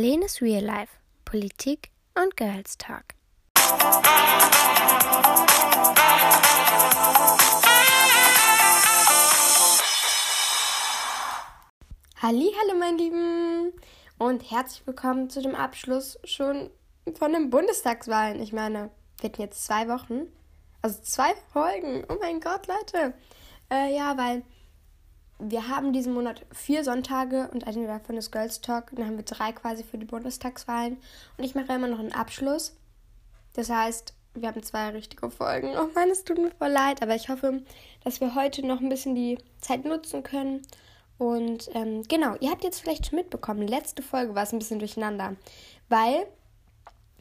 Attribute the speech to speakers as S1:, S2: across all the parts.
S1: Lenes Real Life, Politik und Girls Talk. Halli, hallo mein Lieben und herzlich willkommen zu dem Abschluss schon von den Bundestagswahlen. Ich meine, wir hatten jetzt zwei Wochen, also zwei Folgen. Oh mein Gott, Leute. Äh, ja, weil wir haben diesen Monat vier Sonntage und eine davon ist Girls Talk. Dann haben wir drei quasi für die Bundestagswahlen. Und ich mache immer noch einen Abschluss. Das heißt, wir haben zwei richtige Folgen. Oh Mann, es tut mir voll leid, aber ich hoffe, dass wir heute noch ein bisschen die Zeit nutzen können. Und ähm, genau, ihr habt jetzt vielleicht schon mitbekommen, letzte Folge war es ein bisschen durcheinander, weil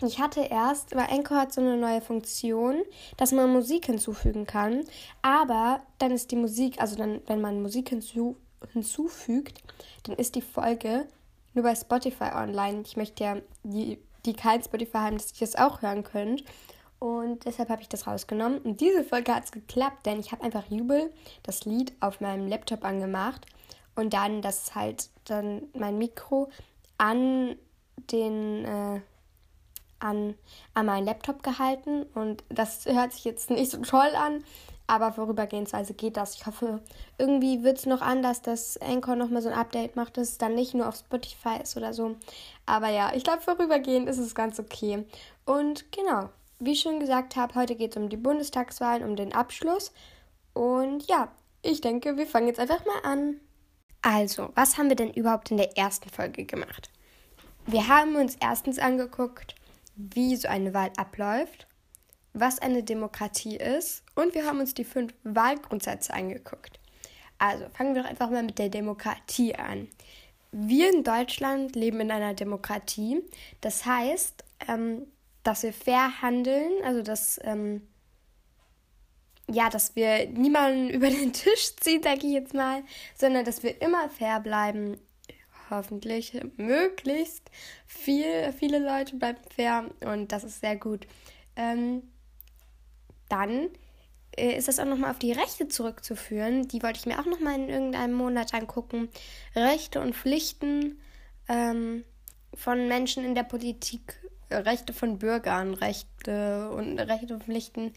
S1: ich hatte erst, weil Anchor hat so eine neue Funktion, dass man Musik hinzufügen kann. Aber dann ist die Musik, also dann, wenn man Musik hinzu, hinzufügt, dann ist die Folge nur bei Spotify online. Ich möchte ja die, die kein Spotify haben, dass ihr das auch hören könnt. Und deshalb habe ich das rausgenommen. Und diese Folge hat es geklappt, denn ich habe einfach Jubel, das Lied, auf meinem Laptop angemacht. Und dann das halt dann mein Mikro an den. Äh, an, an meinen Laptop gehalten und das hört sich jetzt nicht so toll an, aber vorübergehensweise geht das. Ich hoffe, irgendwie wird es noch anders, dass Anchor nochmal so ein Update macht, dass es dann nicht nur auf Spotify ist oder so. Aber ja, ich glaube, vorübergehend ist es ganz okay. Und genau, wie ich schon gesagt habe, heute geht es um die Bundestagswahlen, um den Abschluss. Und ja, ich denke, wir fangen jetzt einfach mal an. Also, was haben wir denn überhaupt in der ersten Folge gemacht? Wir haben uns erstens angeguckt, wie so eine Wahl abläuft, was eine Demokratie ist und wir haben uns die fünf Wahlgrundsätze angeguckt. Also fangen wir doch einfach mal mit der Demokratie an. Wir in Deutschland leben in einer Demokratie. Das heißt, ähm, dass wir fair handeln, also dass, ähm, ja, dass wir niemanden über den Tisch ziehen, sage ich jetzt mal, sondern dass wir immer fair bleiben, hoffentlich möglichst viel, viele Leute bleiben fair und das ist sehr gut. Ähm, dann äh, ist das auch nochmal auf die Rechte zurückzuführen. Die wollte ich mir auch nochmal in irgendeinem Monat angucken. Rechte und Pflichten ähm, von Menschen in der Politik, Rechte von Bürgern, Rechte und Rechte und Pflichten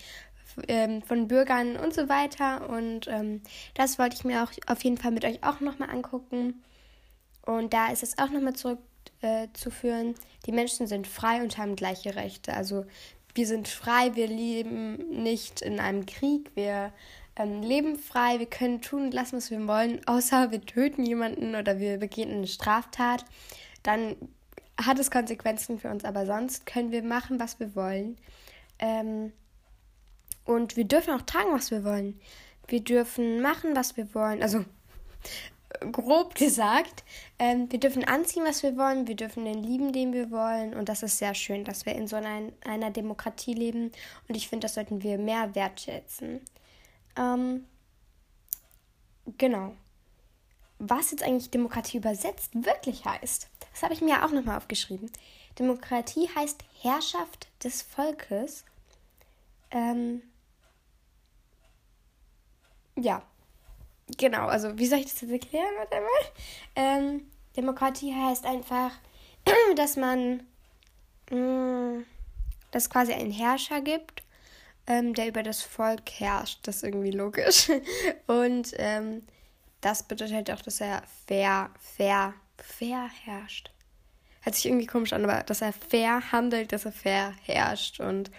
S1: ähm, von Bürgern und so weiter. Und ähm, das wollte ich mir auch auf jeden Fall mit euch auch nochmal angucken. Und da ist es auch nochmal zurückzuführen, äh, die Menschen sind frei und haben gleiche Rechte. Also wir sind frei, wir leben nicht in einem Krieg, wir ähm, leben frei, wir können tun und lassen, was wir wollen, außer wir töten jemanden oder wir begehen eine Straftat. Dann hat es Konsequenzen für uns, aber sonst können wir machen, was wir wollen. Ähm, und wir dürfen auch tragen, was wir wollen. Wir dürfen machen, was wir wollen. Also grob gesagt. Ähm, wir dürfen anziehen, was wir wollen, wir dürfen den lieben, den wir wollen. Und das ist sehr schön, dass wir in so einer, einer Demokratie leben. Und ich finde, das sollten wir mehr wertschätzen. Ähm, genau. Was jetzt eigentlich Demokratie übersetzt wirklich heißt, das habe ich mir auch nochmal aufgeschrieben. Demokratie heißt Herrschaft des Volkes. Ähm, ja, genau, also wie soll ich das jetzt erklären? Warte mal. Ähm, Demokratie heißt einfach, dass man, mh, mm, dass quasi einen Herrscher gibt, ähm, der über das Volk herrscht. Das ist irgendwie logisch. Und ähm, das bedeutet auch, dass er fair, fair, fair herrscht. Hört sich irgendwie komisch an, aber dass er fair handelt, dass er fair herrscht. Und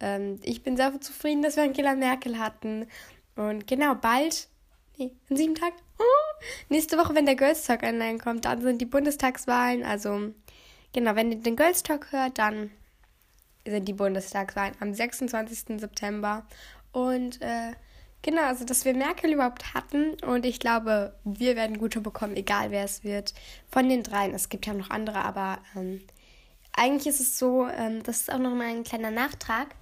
S1: ähm, ich bin sehr zufrieden, dass wir Angela Merkel hatten. Und genau, bald Nee, in sieben Tagen. Oh, nächste Woche, wenn der Girls Talk online kommt, dann sind die Bundestagswahlen. Also, genau, wenn ihr den Girls Talk hört, dann sind die Bundestagswahlen am 26. September. Und äh, genau, also dass wir Merkel überhaupt hatten. Und ich glaube, wir werden gute bekommen, egal wer es wird. Von den dreien. Es gibt ja noch andere, aber ähm, eigentlich ist es so, ähm, das ist auch noch mal ein kleiner Nachtrag.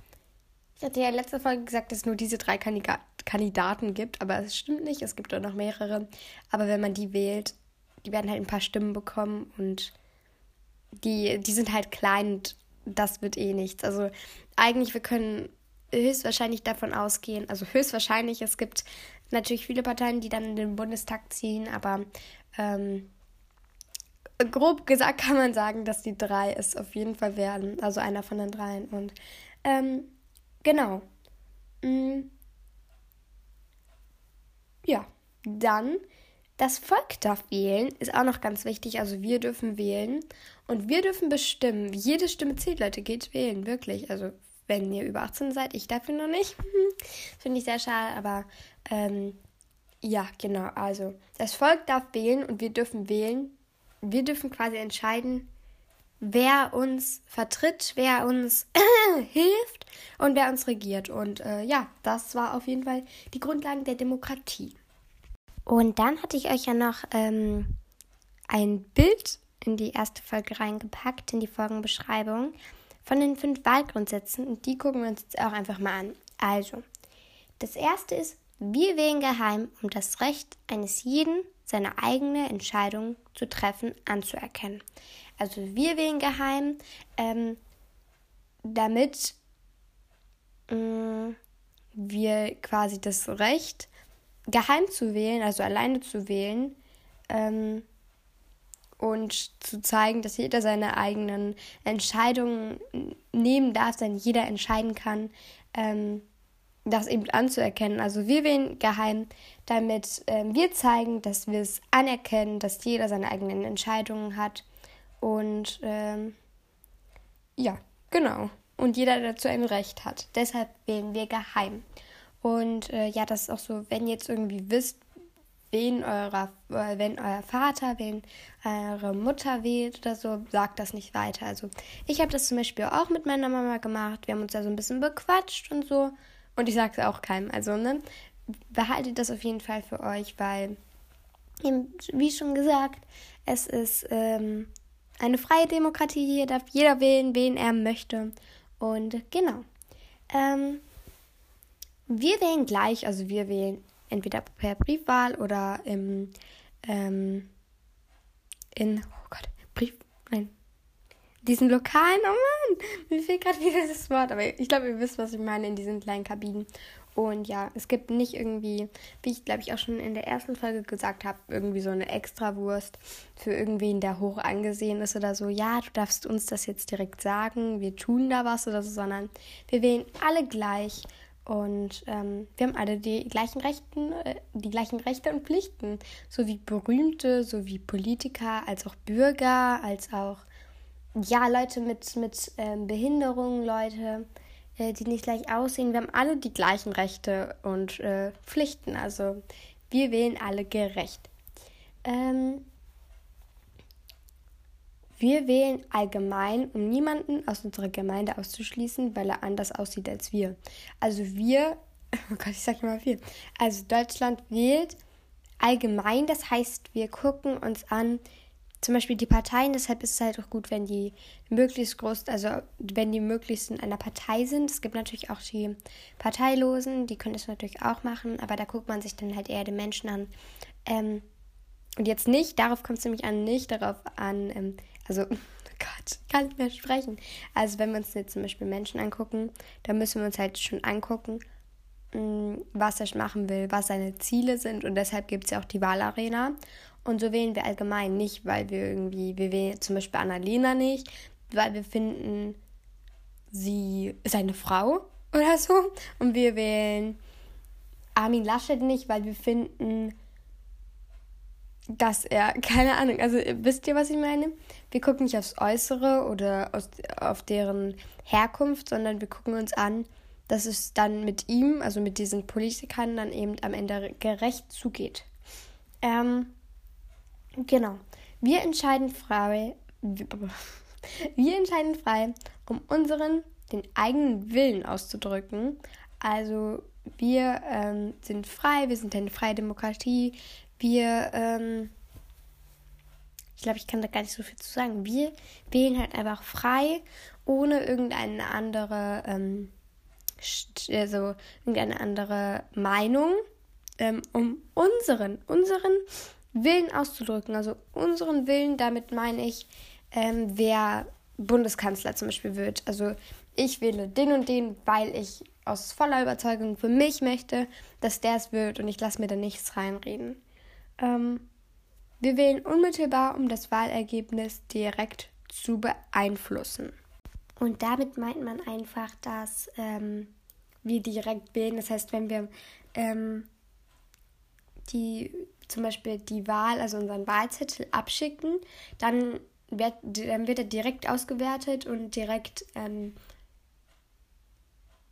S1: Ich hatte ja letzte Folge gesagt, dass nur diese drei Kandidaten Kandidaten gibt, aber es stimmt nicht, es gibt auch noch mehrere. Aber wenn man die wählt, die werden halt ein paar Stimmen bekommen und die, die sind halt klein und das wird eh nichts. Also eigentlich, wir können höchstwahrscheinlich davon ausgehen, also höchstwahrscheinlich, es gibt natürlich viele Parteien, die dann in den Bundestag ziehen, aber ähm, grob gesagt kann man sagen, dass die drei es auf jeden Fall werden. Also einer von den dreien. Und ähm, genau. Mhm. Ja, dann das Volk darf wählen, ist auch noch ganz wichtig. Also wir dürfen wählen und wir dürfen bestimmen. Jede Stimme zählt, Leute, geht wählen, wirklich. Also wenn ihr über 18 seid, ich dafür noch nicht. Finde ich sehr schade, aber ähm, ja, genau. Also das Volk darf wählen und wir dürfen wählen. Wir dürfen quasi entscheiden, wer uns vertritt, wer uns hilft und wer uns regiert. Und äh, ja, das war auf jeden Fall die Grundlagen der Demokratie. Und dann hatte ich euch ja noch ähm, ein Bild in die erste Folge reingepackt, in die Folgenbeschreibung, von den fünf Wahlgrundsätzen. Und die gucken wir uns jetzt auch einfach mal an. Also, das erste ist, wir wählen geheim, um das Recht eines jeden, seine eigene Entscheidung zu treffen, anzuerkennen. Also wir wählen geheim, ähm, damit äh, wir quasi das Recht geheim zu wählen, also alleine zu wählen ähm, und zu zeigen, dass jeder seine eigenen Entscheidungen nehmen darf, dann jeder entscheiden kann, ähm, das eben anzuerkennen. Also wir wählen geheim, damit ähm, wir zeigen, dass wir es anerkennen, dass jeder seine eigenen Entscheidungen hat und ähm, ja, genau. Und jeder dazu ein Recht hat. Deshalb wählen wir geheim. Und äh, ja, das ist auch so, wenn ihr jetzt irgendwie wisst, wen eurer, äh, wenn euer Vater, wen eure Mutter wählt oder so, sagt das nicht weiter. Also ich habe das zum Beispiel auch mit meiner Mama gemacht. Wir haben uns da so ein bisschen bequatscht und so. Und ich sage es auch keinem. Also, ne, behaltet das auf jeden Fall für euch, weil, wie schon gesagt, es ist ähm, eine freie Demokratie. Hier darf jeder wählen, wen er möchte. Und genau. Ähm, wir wählen gleich, also wir wählen entweder per Briefwahl oder im, ähm, in, oh Gott, Brief, nein, diesen lokalen, oh Mann, mir fehlt gerade wieder das Wort, aber ich glaube, ihr wisst, was ich meine, in diesen kleinen Kabinen. Und ja, es gibt nicht irgendwie, wie ich glaube ich auch schon in der ersten Folge gesagt habe, irgendwie so eine Extrawurst für irgendwen, der hoch angesehen ist oder so. Ja, du darfst uns das jetzt direkt sagen, wir tun da was oder so, sondern wir wählen alle gleich und ähm, wir haben alle die gleichen Rechten, äh, die gleichen Rechte und Pflichten, so wie Berühmte, so wie Politiker, als auch Bürger, als auch ja Leute mit mit ähm, Behinderungen, Leute, äh, die nicht gleich aussehen. Wir haben alle die gleichen Rechte und äh, Pflichten. Also wir wählen alle gerecht. Ähm, wir wählen allgemein, um niemanden aus unserer Gemeinde auszuschließen, weil er anders aussieht als wir. Also wir, oh Gott, ich sag mal viel. Also Deutschland wählt allgemein, das heißt, wir gucken uns an, zum Beispiel die Parteien, deshalb ist es halt auch gut, wenn die möglichst groß, also wenn die möglichst in einer Partei sind. Es gibt natürlich auch die Parteilosen, die können das natürlich auch machen, aber da guckt man sich dann halt eher den Menschen an. Ähm, und jetzt nicht, darauf kommt es nämlich an, nicht darauf an, ähm, also, oh Gott, kann nicht mehr sprechen. Also, wenn wir uns jetzt zum Beispiel Menschen angucken, dann müssen wir uns halt schon angucken, mm, was er machen will, was seine Ziele sind. Und deshalb gibt es ja auch die Wahlarena. Und so wählen wir allgemein nicht, weil wir irgendwie, wir wählen zum Beispiel Annalena nicht, weil wir finden, sie ist eine Frau oder so. Und wir wählen Armin Laschet nicht, weil wir finden, dass er, keine Ahnung, also wisst ihr, was ich meine? Wir gucken nicht aufs Äußere oder aus, auf deren Herkunft, sondern wir gucken uns an, dass es dann mit ihm, also mit diesen Politikern, dann eben am Ende gerecht zugeht. Ähm, genau. Wir entscheiden frei, wir entscheiden frei, um unseren, den eigenen Willen auszudrücken. Also wir ähm, sind frei, wir sind eine freie Demokratie, wir, ähm, ich glaube, ich kann da gar nicht so viel zu sagen. Wir wählen halt einfach frei, ohne irgendeine andere, ähm, also irgendeine andere Meinung, ähm, um unseren, unseren Willen auszudrücken. Also unseren Willen, damit meine ich, ähm, wer Bundeskanzler zum Beispiel wird. Also ich wähle den und den, weil ich aus voller Überzeugung für mich möchte, dass der es wird und ich lasse mir da nichts reinreden. Ähm, Wir wählen unmittelbar, um das Wahlergebnis direkt zu beeinflussen. Und damit meint man einfach, dass ähm, wir direkt wählen. Das heißt, wenn wir ähm, die zum Beispiel die Wahl, also unseren Wahlzettel abschicken, dann wird, dann wird er direkt ausgewertet und direkt, ähm,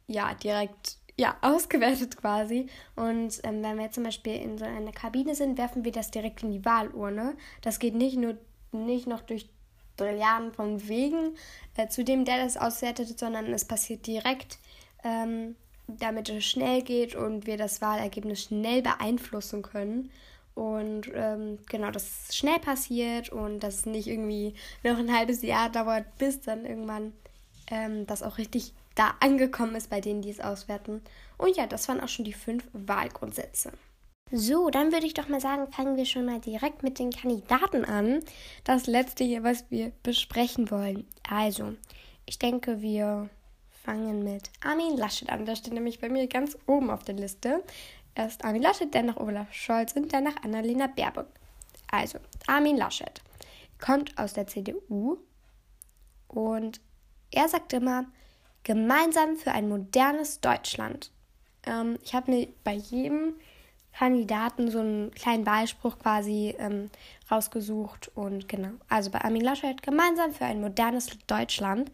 S1: ja, direkt, ja, ausgewertet quasi. Und ähm, wenn wir zum Beispiel in so einer Kabine sind, werfen wir das direkt in die Wahlurne. Das geht nicht nur nicht noch durch Trilliarden von Wegen äh, zu dem, der das auswertet, sondern es passiert direkt, ähm, damit es schnell geht und wir das Wahlergebnis schnell beeinflussen können. Und ähm, genau, dass es schnell passiert und dass es nicht irgendwie noch ein halbes Jahr dauert, bis dann irgendwann ähm, das auch richtig da angekommen ist bei denen, die es auswerten. Und ja, das waren auch schon die fünf Wahlgrundsätze. So, dann würde ich doch mal sagen, fangen wir schon mal direkt mit den Kandidaten an. Das letzte hier, was wir besprechen wollen. Also, ich denke, wir fangen mit Armin Laschet an. Der steht nämlich bei mir ganz oben auf der Liste. Erst Armin Laschet, dann nach Olaf Scholz und dann nach Annalena Baerbock. Also, Armin Laschet kommt aus der CDU und er sagt immer, gemeinsam für ein modernes Deutschland. Ähm, ich habe mir bei jedem Kandidaten so einen kleinen Wahlspruch quasi ähm, rausgesucht und genau. Also bei Armin Laschet gemeinsam für ein modernes Deutschland.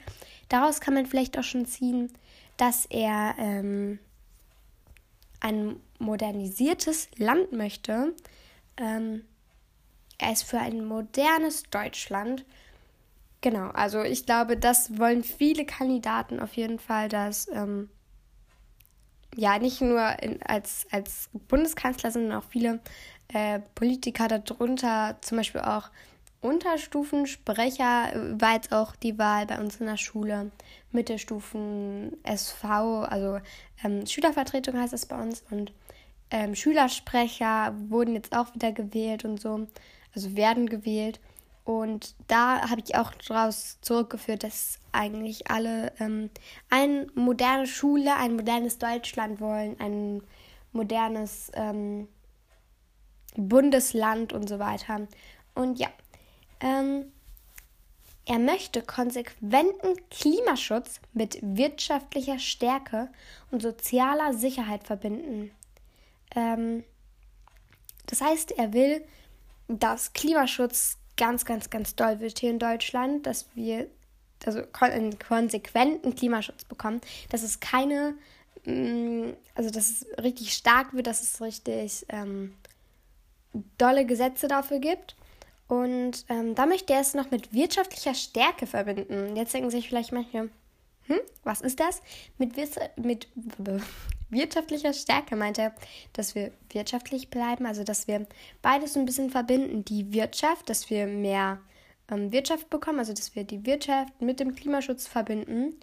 S1: Daraus kann man vielleicht auch schon ziehen, dass er ähm, ein modernisiertes Land möchte. Ähm, er ist für ein modernes Deutschland. Genau, also ich glaube, das wollen viele Kandidaten auf jeden Fall, dass ähm, ja nicht nur in, als, als Bundeskanzler, sondern auch viele äh, Politiker darunter, zum Beispiel auch Unterstufensprecher, äh, war jetzt auch die Wahl bei uns in der Schule. Mittelstufen SV, also ähm, Schülervertretung heißt es bei uns und ähm, Schülersprecher wurden jetzt auch wieder gewählt und so, also werden gewählt. Und da habe ich auch daraus zurückgeführt, dass eigentlich alle ähm, eine moderne Schule, ein modernes Deutschland wollen, ein modernes ähm, Bundesland und so weiter. Und ja, ähm, er möchte konsequenten Klimaschutz mit wirtschaftlicher Stärke und sozialer Sicherheit verbinden. Ähm, das heißt, er will, dass Klimaschutz ganz, ganz, ganz doll wird hier in Deutschland, dass wir also einen konsequenten Klimaschutz bekommen, dass es keine, mm, also dass es richtig stark wird, dass es richtig ähm, dolle Gesetze dafür gibt. Und ähm, da möchte er es noch mit wirtschaftlicher Stärke verbinden. Jetzt denken sich vielleicht manche, hm, was ist das? Mit, mit wirtschaftlicher Stärke meint er, dass wir wirtschaftlich bleiben, also dass wir beides ein bisschen verbinden. Die Wirtschaft, dass wir mehr ähm, Wirtschaft bekommen, also dass wir die Wirtschaft mit dem Klimaschutz verbinden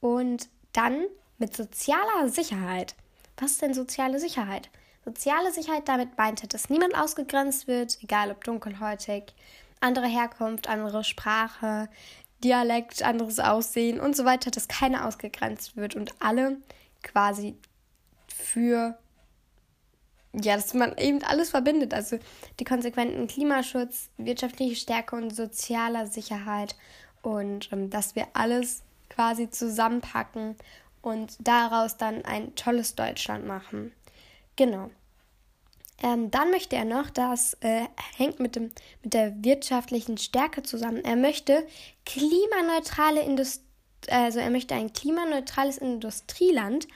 S1: und dann mit sozialer Sicherheit. Was ist denn soziale Sicherheit? Soziale Sicherheit damit meint er, dass niemand ausgegrenzt wird, egal ob dunkelhäutig, andere Herkunft, andere Sprache, Dialekt, anderes Aussehen und so weiter, dass keiner ausgegrenzt wird und alle quasi für ja, dass man eben alles verbindet. Also die konsequenten Klimaschutz, wirtschaftliche Stärke und sozialer Sicherheit und ähm, dass wir alles quasi zusammenpacken und daraus dann ein tolles Deutschland machen. Genau. Ähm, dann möchte er noch, das äh, hängt mit, dem, mit der wirtschaftlichen Stärke zusammen. Er möchte klimaneutrale Industrie, also er möchte ein klimaneutrales Industrieland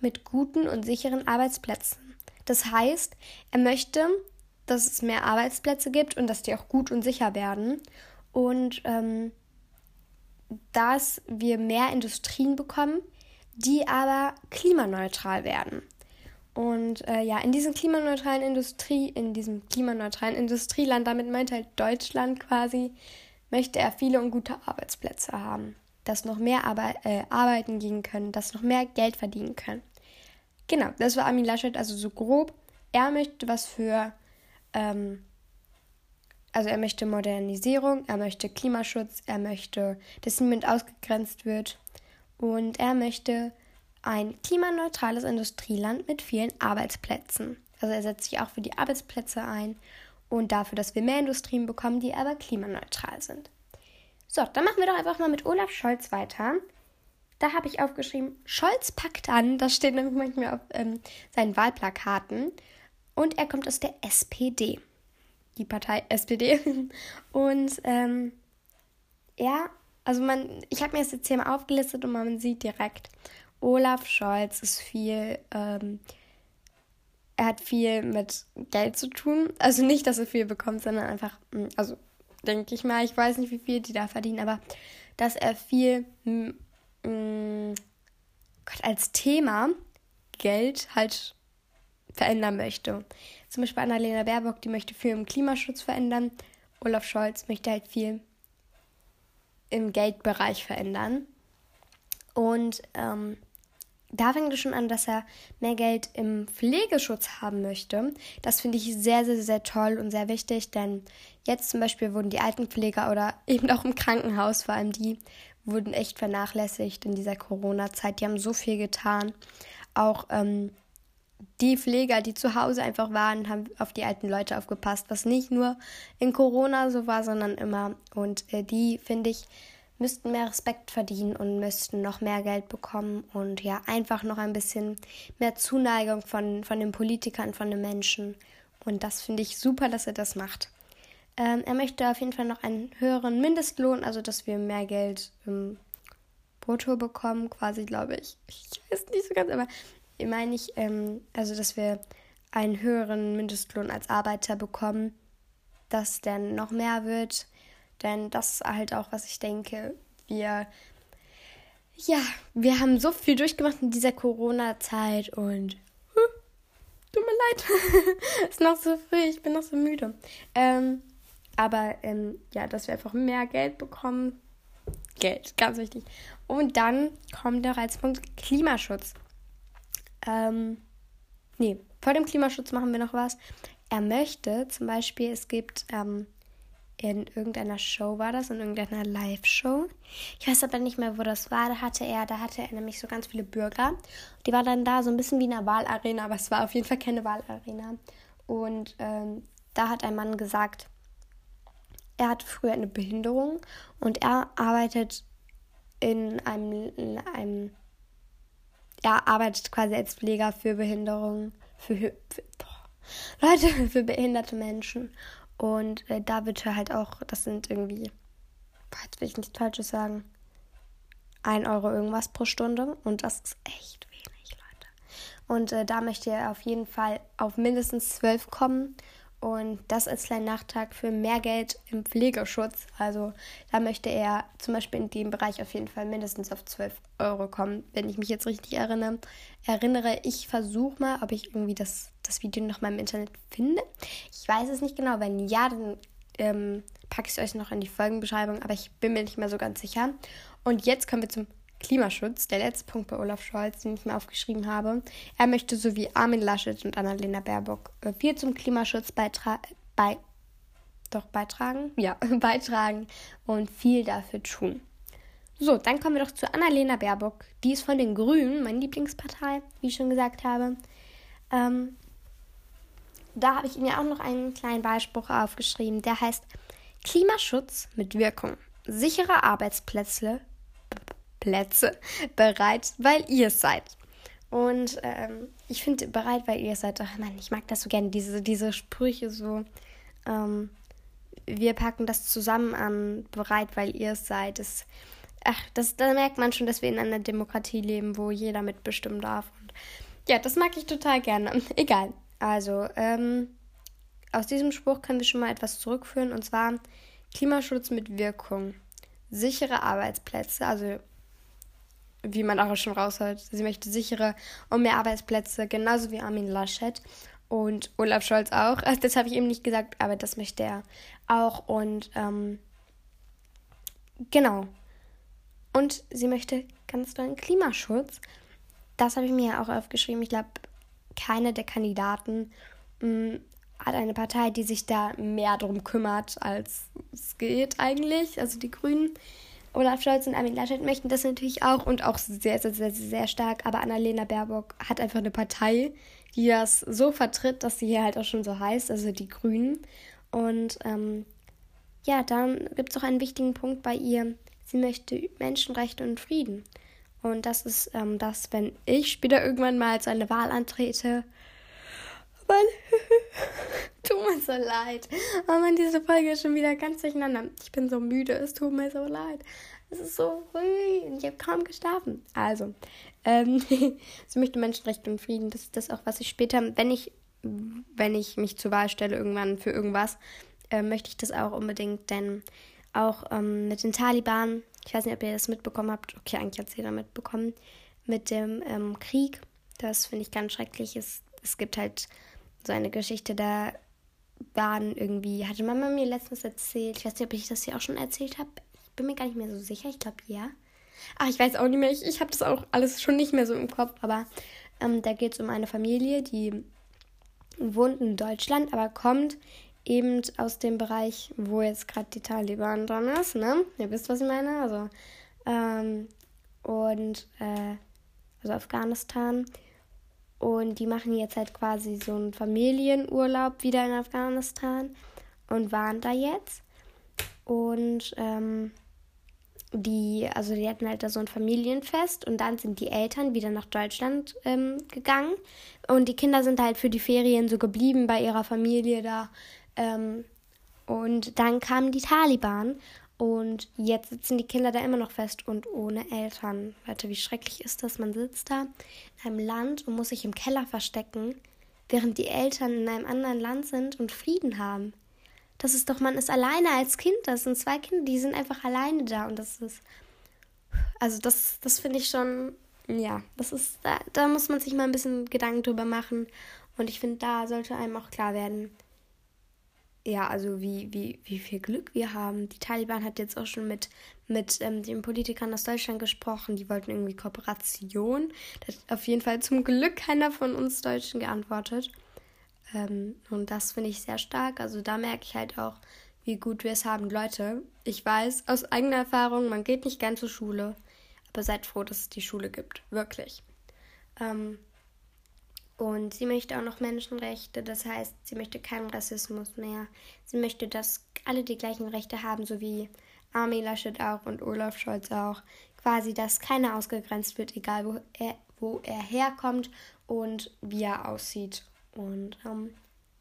S1: mit guten und sicheren Arbeitsplätzen. Das heißt, er möchte, dass es mehr Arbeitsplätze gibt und dass die auch gut und sicher werden. Und ähm, dass wir mehr Industrien bekommen, die aber klimaneutral werden. Und äh, ja, in diesem klimaneutralen Industrie, in diesem klimaneutralen Industrieland, damit meint halt Deutschland quasi, möchte er viele und gute Arbeitsplätze haben, dass noch mehr Arbe äh, arbeiten gehen können, dass noch mehr Geld verdienen können. Genau, das war Armin Laschet, also so grob. Er möchte was für, ähm, also er möchte Modernisierung, er möchte Klimaschutz, er möchte, dass niemand ausgegrenzt wird und er möchte ein klimaneutrales Industrieland mit vielen Arbeitsplätzen. Also er setzt sich auch für die Arbeitsplätze ein und dafür, dass wir mehr Industrien bekommen, die aber klimaneutral sind. So, dann machen wir doch einfach mal mit Olaf Scholz weiter. Da habe ich aufgeschrieben, Scholz packt an. Das steht nämlich manchmal auf ähm, seinen Wahlplakaten. Und er kommt aus der SPD. Die Partei SPD. Und ähm, ja, also man, ich habe mir das jetzt hier mal aufgelistet und man sieht direkt, Olaf Scholz ist viel, ähm, er hat viel mit Geld zu tun. Also nicht, dass er viel bekommt, sondern einfach, hm, also denke ich mal, ich weiß nicht, wie viel die da verdienen, aber dass er viel hm, mh, Gott, als Thema Geld halt verändern möchte. Zum Beispiel Annalena Baerbock, die möchte viel im Klimaschutz verändern. Olaf Scholz möchte halt viel im Geldbereich verändern. Und ähm, da fängt es schon an, dass er mehr Geld im Pflegeschutz haben möchte. Das finde ich sehr, sehr, sehr toll und sehr wichtig, denn jetzt zum Beispiel wurden die Altenpfleger oder eben auch im Krankenhaus, vor allem die, wurden echt vernachlässigt in dieser Corona-Zeit. Die haben so viel getan. Auch ähm, die Pfleger, die zu Hause einfach waren, haben auf die alten Leute aufgepasst, was nicht nur in Corona so war, sondern immer. Und äh, die, finde ich, müssten mehr Respekt verdienen und müssten noch mehr Geld bekommen und ja, einfach noch ein bisschen mehr Zuneigung von, von den Politikern, von den Menschen. Und das finde ich super, dass er das macht. Ähm, er möchte auf jeden Fall noch einen höheren Mindestlohn, also dass wir mehr Geld im Brutto bekommen, quasi, glaube ich. Ich weiß nicht so ganz, aber meine ich, ähm, also dass wir einen höheren Mindestlohn als Arbeiter bekommen, dass dann noch mehr wird. Denn das ist halt auch, was ich denke. Wir, ja, wir haben so viel durchgemacht in dieser Corona-Zeit und tut mir leid. ist noch so früh, ich bin noch so müde. Ähm, aber ähm, ja, dass wir einfach mehr Geld bekommen. Geld, ganz wichtig. Und dann kommt noch als Punkt Klimaschutz. Ähm, nee, vor dem Klimaschutz machen wir noch was. Er möchte zum Beispiel, es gibt ähm, in irgendeiner Show war das, in irgendeiner Live-Show. Ich weiß aber nicht mehr, wo das war. Da hatte er, da hatte er nämlich so ganz viele Bürger. Die waren dann da so ein bisschen wie in einer Wahlarena, aber es war auf jeden Fall keine Wahlarena. Und ähm, da hat ein Mann gesagt, er hat früher eine Behinderung und er arbeitet in einem, in einem er arbeitet quasi als Pfleger für Behinderungen, für, für Leute, für behinderte Menschen. Und äh, da wird halt auch, das sind irgendwie, jetzt will ich nichts Falsches sagen, 1 Euro irgendwas pro Stunde. Und das ist echt wenig, Leute. Und äh, da möchte er auf jeden Fall auf mindestens 12 kommen. Und das als kleinen Nachtrag für mehr Geld im Pflegeschutz. Also da möchte er zum Beispiel in dem Bereich auf jeden Fall mindestens auf 12 Euro kommen, wenn ich mich jetzt richtig erinnere. Erinnere, ich versuche mal, ob ich irgendwie das, das Video noch mal im Internet finde. Ich weiß es nicht genau. Wenn ja, dann ähm, packe ich es euch noch in die Folgenbeschreibung, aber ich bin mir nicht mehr so ganz sicher. Und jetzt kommen wir zum Klimaschutz, der letzte Punkt bei Olaf Scholz, den ich mir aufgeschrieben habe. Er möchte so wie Armin Laschet und Annalena Baerbock äh, viel zum Klimaschutz beitragen. Bei doch beitragen? Ja, beitragen und viel dafür tun. So, dann kommen wir doch zu Annalena Baerbock. Die ist von den Grünen, meine Lieblingspartei, wie ich schon gesagt habe. Ähm, da habe ich ja auch noch einen kleinen Wahlspruch aufgeschrieben, der heißt Klimaschutz mit Wirkung. Sichere Arbeitsplätze Plätze bereit, weil ihr seid. Und ähm, ich finde bereit, weil ihr seid. Ach man, ich mag das so gerne, diese, diese Sprüche so. Ähm, wir packen das zusammen an, bereit, weil ihr seid. Das, ach, das, da merkt man schon, dass wir in einer Demokratie leben, wo jeder mitbestimmen darf. Und ja, das mag ich total gerne. Egal. Also, ähm, aus diesem Spruch können wir schon mal etwas zurückführen, und zwar Klimaschutz mit Wirkung. Sichere Arbeitsplätze, also wie man auch schon raushört. Sie möchte sichere und mehr Arbeitsplätze, genauso wie Armin Laschet und Olaf Scholz auch. Das habe ich eben nicht gesagt, aber das möchte er auch. Und ähm, genau. Und sie möchte ganz tollen Klimaschutz. Das habe ich mir ja auch aufgeschrieben. Ich glaube, keine der Kandidaten mh, mm, hat eine Partei, die sich da mehr drum kümmert, als es geht eigentlich. Also die Grünen. Olaf Scholz und Armin Laschet möchten das natürlich auch und auch sehr, sehr, sehr, sehr stark. Aber Annalena Baerbock hat einfach eine Partei, die das so vertritt, dass sie hier halt auch schon so heißt, also die Grünen. Und ähm, ja, dann gibt es auch einen wichtigen Punkt bei ihr. Sie möchte Menschenrechte und Frieden. Und das ist ähm, das, wenn ich später irgendwann mal als eine Wahl antrete. Mann, tut mir so leid. Oh Mann, diese Folge ist schon wieder ganz durcheinander. Ich bin so müde, es tut mir so leid. Es ist so früh und ich habe kaum geschlafen. Also, ähm, sie möchte Menschenrechte und Frieden. Das ist das auch, was ich später, wenn ich, wenn ich mich zur Wahl stelle, irgendwann für irgendwas, äh, möchte ich das auch unbedingt, denn auch ähm, mit den Taliban, ich weiß nicht, ob ihr das mitbekommen habt, okay, eigentlich hat es jeder mitbekommen, mit dem ähm, Krieg, das finde ich ganz schrecklich. Es, es gibt halt so eine Geschichte, da waren irgendwie, hatte Mama mir letztens erzählt, ich weiß nicht, ob ich das hier auch schon erzählt habe, ich bin mir gar nicht mehr so sicher, ich glaube ja. Ach, ich weiß auch nicht mehr, ich, ich habe das auch alles schon nicht mehr so im Kopf, aber ähm, da geht es um eine Familie, die wohnt in Deutschland, aber kommt eben aus dem Bereich, wo jetzt gerade die Taliban dran ist, ne? Ihr wisst, was ich meine. Also, ähm, und, äh, also Afghanistan. Und die machen jetzt halt quasi so einen Familienurlaub wieder in Afghanistan und waren da jetzt. Und, ähm, die, also die hatten halt da so ein Familienfest und dann sind die Eltern wieder nach Deutschland ähm, gegangen und die Kinder sind halt für die Ferien so geblieben bei ihrer Familie da ähm, und dann kamen die Taliban und jetzt sitzen die Kinder da immer noch fest und ohne Eltern. Warte, wie schrecklich ist das? Man sitzt da in einem Land und muss sich im Keller verstecken, während die Eltern in einem anderen Land sind und Frieden haben. Das ist doch, man ist alleine als Kind. Das sind zwei Kinder, die sind einfach alleine da und das ist. Also, das, das finde ich schon. Ja, das ist. Da, da muss man sich mal ein bisschen Gedanken drüber machen. Und ich finde, da sollte einem auch klar werden, ja, also wie, wie, wie viel Glück wir haben. Die Taliban hat jetzt auch schon mit, mit ähm, den Politikern aus Deutschland gesprochen. Die wollten irgendwie Kooperation. Da hat auf jeden Fall zum Glück keiner von uns Deutschen geantwortet. Ähm, und das finde ich sehr stark. Also da merke ich halt auch, wie gut wir es haben. Leute, ich weiß aus eigener Erfahrung, man geht nicht gern zur Schule. Aber seid froh, dass es die Schule gibt. Wirklich. Ähm, und sie möchte auch noch Menschenrechte, das heißt, sie möchte keinen Rassismus mehr. Sie möchte, dass alle die gleichen Rechte haben, so wie Armin Laschet auch und Olaf Scholz auch. Quasi, dass keiner ausgegrenzt wird, egal wo er, wo er herkommt und wie er aussieht. Und ähm,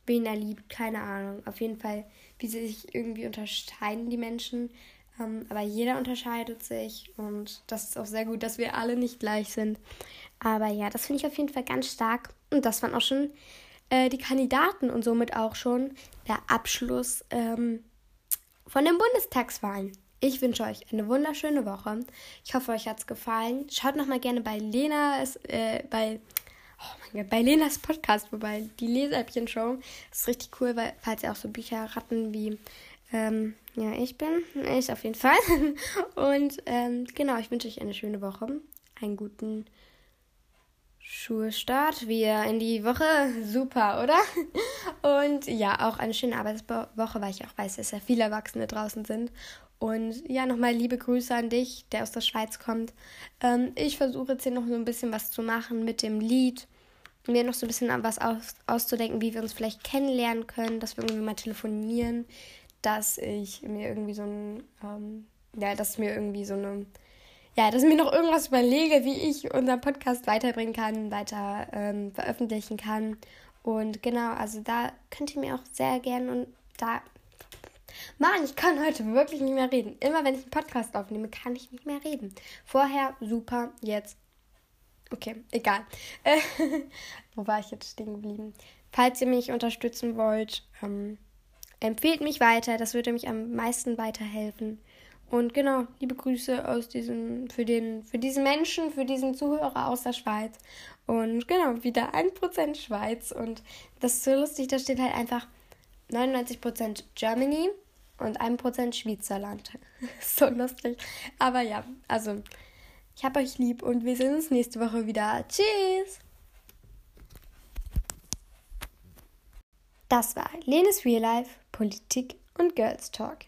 S1: wen er liebt, keine Ahnung. Auf jeden Fall, wie sie sich irgendwie unterscheiden, die Menschen. Ähm, aber jeder unterscheidet sich und das ist auch sehr gut, dass wir alle nicht gleich sind. Aber ja, das finde ich auf jeden Fall ganz stark. Und das waren auch schon äh, die Kandidaten und somit auch schon der Abschluss ähm, von den Bundestagswahlen. Ich wünsche euch eine wunderschöne Woche. Ich hoffe, euch hat es gefallen. Schaut noch mal gerne bei Lena, äh, bei, oh Gott, bei Lenas Podcast vorbei. Die Leseäppchen-Show. Das ist richtig cool, weil, falls ihr auch so Bücher ratten wie, ähm, ja, ich bin. Ich auf jeden Fall. Und ähm, genau, ich wünsche euch eine schöne Woche. Einen guten Schulstart wieder in die Woche. Super, oder? Und ja, auch eine schöne Arbeitswoche, weil ich auch weiß, dass ja viele Erwachsene draußen sind. Und ja, nochmal liebe Grüße an dich, der aus der Schweiz kommt. Ähm, ich versuche jetzt hier noch so ein bisschen was zu machen mit dem Lied. Mir noch so ein bisschen was aus, auszudenken, wie wir uns vielleicht kennenlernen können, dass wir irgendwie mal telefonieren, dass ich mir irgendwie so ein, ähm, ja, dass mir irgendwie so eine ja, dass ich mir noch irgendwas überlege, wie ich unseren Podcast weiterbringen kann, weiter ähm, veröffentlichen kann. Und genau, also da könnt ihr mir auch sehr gerne und da. Mann, ich kann heute wirklich nicht mehr reden. Immer wenn ich einen Podcast aufnehme, kann ich nicht mehr reden. Vorher super, jetzt. Okay, egal. Wo war ich jetzt stehen geblieben? Falls ihr mich unterstützen wollt, ähm, empfehlt mich weiter. Das würde mich am meisten weiterhelfen. Und genau, liebe Grüße aus diesem, für den, für diesen Menschen, für diesen Zuhörer aus der Schweiz. Und genau, wieder 1% Schweiz. Und das ist so lustig, da steht halt einfach 99% Germany und 1% Schweizerland. so lustig. Aber ja, also ich hab euch lieb und wir sehen uns nächste Woche wieder. Tschüss! Das war Lenes Real Life, Politik und Girls Talk.